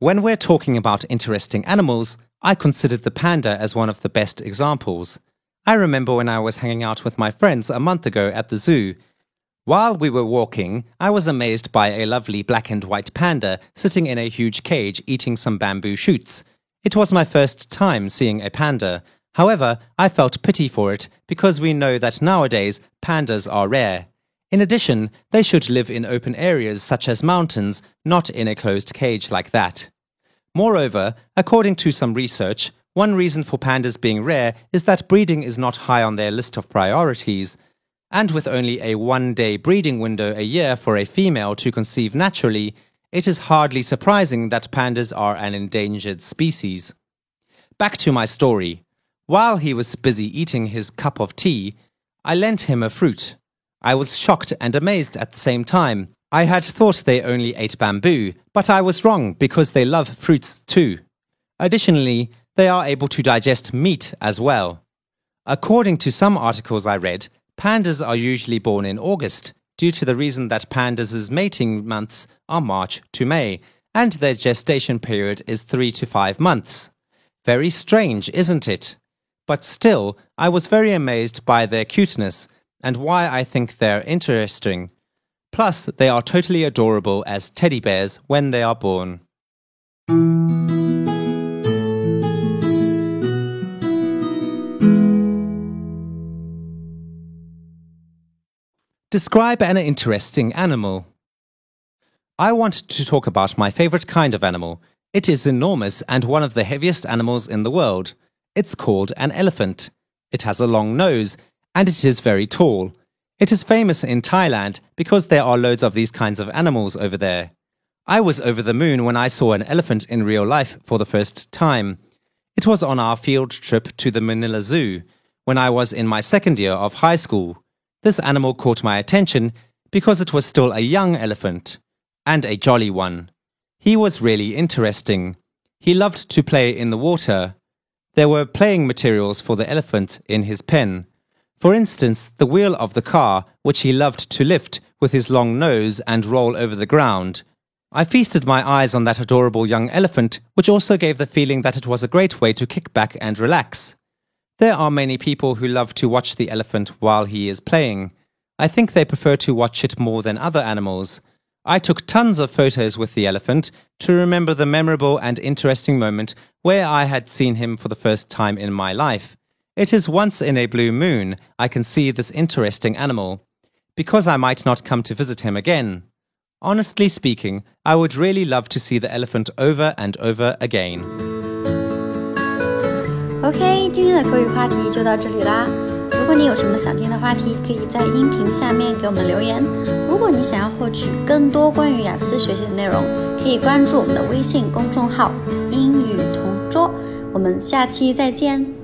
When we're talking about interesting animals, I considered the panda as one of the best examples. I remember when I was hanging out with my friends a month ago at the zoo. While we were walking, I was amazed by a lovely black and white panda sitting in a huge cage eating some bamboo shoots. It was my first time seeing a panda. However, I felt pity for it because we know that nowadays pandas are rare. In addition, they should live in open areas such as mountains, not in a closed cage like that. Moreover, according to some research, one reason for pandas being rare is that breeding is not high on their list of priorities. And with only a one day breeding window a year for a female to conceive naturally, it is hardly surprising that pandas are an endangered species. Back to my story. While he was busy eating his cup of tea, I lent him a fruit. I was shocked and amazed at the same time. I had thought they only ate bamboo, but I was wrong because they love fruits too. Additionally, they are able to digest meat as well. According to some articles I read, pandas are usually born in August due to the reason that pandas' mating months are March to May and their gestation period is 3 to 5 months. Very strange, isn't it? But still, I was very amazed by their cuteness and why I think they're interesting. Plus, they are totally adorable as teddy bears when they are born. Describe an interesting animal. I want to talk about my favorite kind of animal. It is enormous and one of the heaviest animals in the world. It's called an elephant. It has a long nose and it is very tall. It is famous in Thailand because there are loads of these kinds of animals over there. I was over the moon when I saw an elephant in real life for the first time. It was on our field trip to the Manila Zoo when I was in my second year of high school. This animal caught my attention because it was still a young elephant and a jolly one. He was really interesting. He loved to play in the water. There were playing materials for the elephant in his pen. For instance, the wheel of the car, which he loved to lift with his long nose and roll over the ground. I feasted my eyes on that adorable young elephant, which also gave the feeling that it was a great way to kick back and relax. There are many people who love to watch the elephant while he is playing. I think they prefer to watch it more than other animals. I took tons of photos with the elephant to remember the memorable and interesting moment where I had seen him for the first time in my life. It is once in a blue moon I can see this interesting animal, because I might not come to visit him again. Honestly speaking, I would really love to see the elephant over and over again. OK，今天的口语话题就到这里啦。如果你有什么想听的话题，可以在音频下面给我们留言。如果你想要获取更多关于雅思学习的内容，可以关注我们的微信公众号“英语同桌”。我们下期再见。